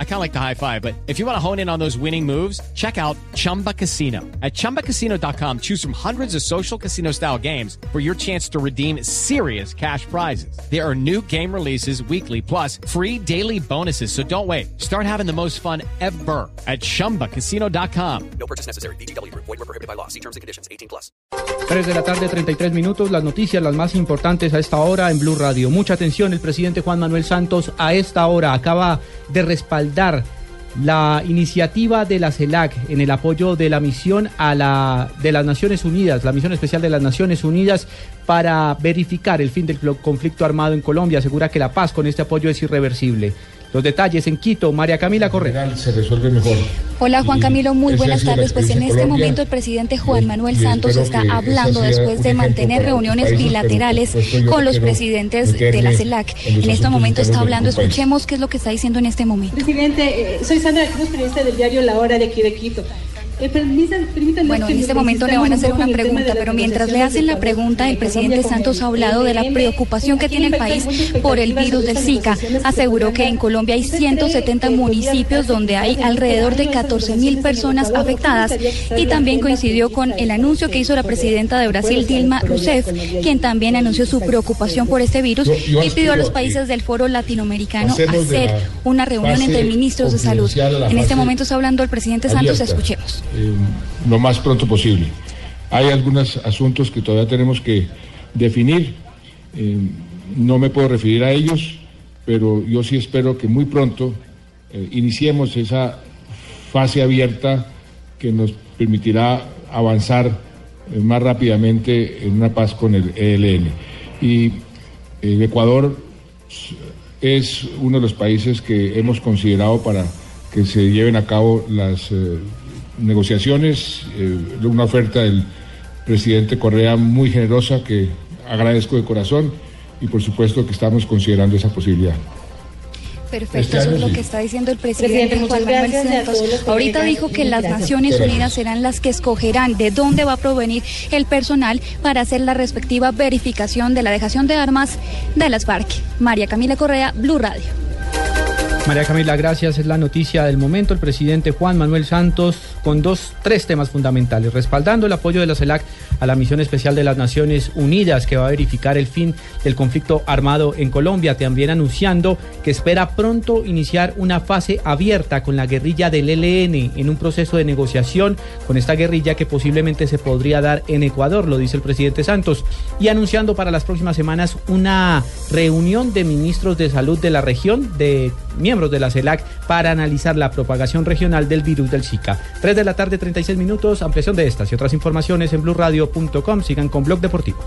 I kind of like the high five, but if you want to hone in on those winning moves, check out Chumba Casino. At ChumbaCasino.com, choose from hundreds of social casino style games for your chance to redeem serious cash prizes. There are new game releases weekly, plus free daily bonuses. So don't wait. Start having the most fun ever at ChumbaCasino.com. No purchase necessary. BGW. Void were prohibited by law. See terms and conditions. 18 plus. 3 de la tarde, 33 minutos. Las noticias, las más importantes a esta hora en Blue Radio. Mucha atención, el presidente Juan Manuel Santos a esta hora acaba de respaldar la iniciativa de la CELAC en el apoyo de la misión a la de las Naciones Unidas, la misión especial de las Naciones Unidas para verificar el fin del conflicto armado en Colombia. Asegura que la paz con este apoyo es irreversible. Los detalles en Quito, María Camila Correa. Se resuelve mejor. Hola Juan Camilo, muy buenas tardes. Pues en este momento el presidente Juan Manuel Santos está hablando después de mantener reuniones bilaterales con los presidentes de la CELAC. En este momento está hablando, escuchemos qué es lo que está diciendo en este momento. Presidente, eh, soy Sandra Cruz, periodista del diario La Hora de aquí de Quito. Eh, bueno, en este momento le van a hacer una pregunta, pero mientras le hacen la pregunta, el presidente Santos ha hablado de la preocupación que tiene el país por el virus del Zika. Aseguró que en Colombia hay 170 municipios donde hay alrededor de 14 mil personas afectadas y también coincidió con el anuncio que hizo la presidenta de Brasil, Dilma Rousseff, quien también anunció su preocupación por este virus y pidió a los países del foro latinoamericano hacer una reunión entre ministros de salud. En este momento está hablando el presidente Santos, escuchemos. Eh, lo más pronto posible. Hay algunos asuntos que todavía tenemos que definir. Eh, no me puedo referir a ellos, pero yo sí espero que muy pronto eh, iniciemos esa fase abierta que nos permitirá avanzar más rápidamente en una paz con el ELN. Y el Ecuador es uno de los países que hemos considerado para que se lleven a cabo las negociaciones, eh, una oferta del presidente Correa muy generosa que agradezco de corazón y por supuesto que estamos considerando esa posibilidad. Perfecto, este eso es lo que está diciendo el presidente, Juan Manuel Santos. Ahorita dijo que las Naciones Unidas serán las que escogerán de dónde va a provenir el personal para hacer la respectiva verificación de la dejación de armas de las FARC. María Camila Correa, Blue Radio. María Camila, gracias. Es la noticia del momento. El presidente Juan Manuel Santos con dos, tres temas fundamentales, respaldando el apoyo de la CELAC a la misión especial de las Naciones Unidas que va a verificar el fin del conflicto armado en Colombia, también anunciando que espera pronto iniciar una fase abierta con la guerrilla del ELN en un proceso de negociación con esta guerrilla que posiblemente se podría dar en Ecuador, lo dice el presidente Santos, y anunciando para las próximas semanas una reunión de ministros de salud de la región, de miembros de la CELAC, para analizar la propagación regional del virus del Zika de la tarde, 36 minutos. Ampliación de estas y otras informaciones en blueradio.com. Sigan con Blog Deportivo.